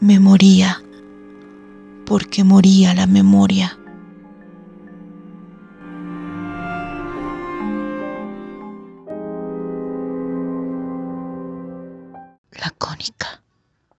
Me moría porque moría la memoria. Lacónica.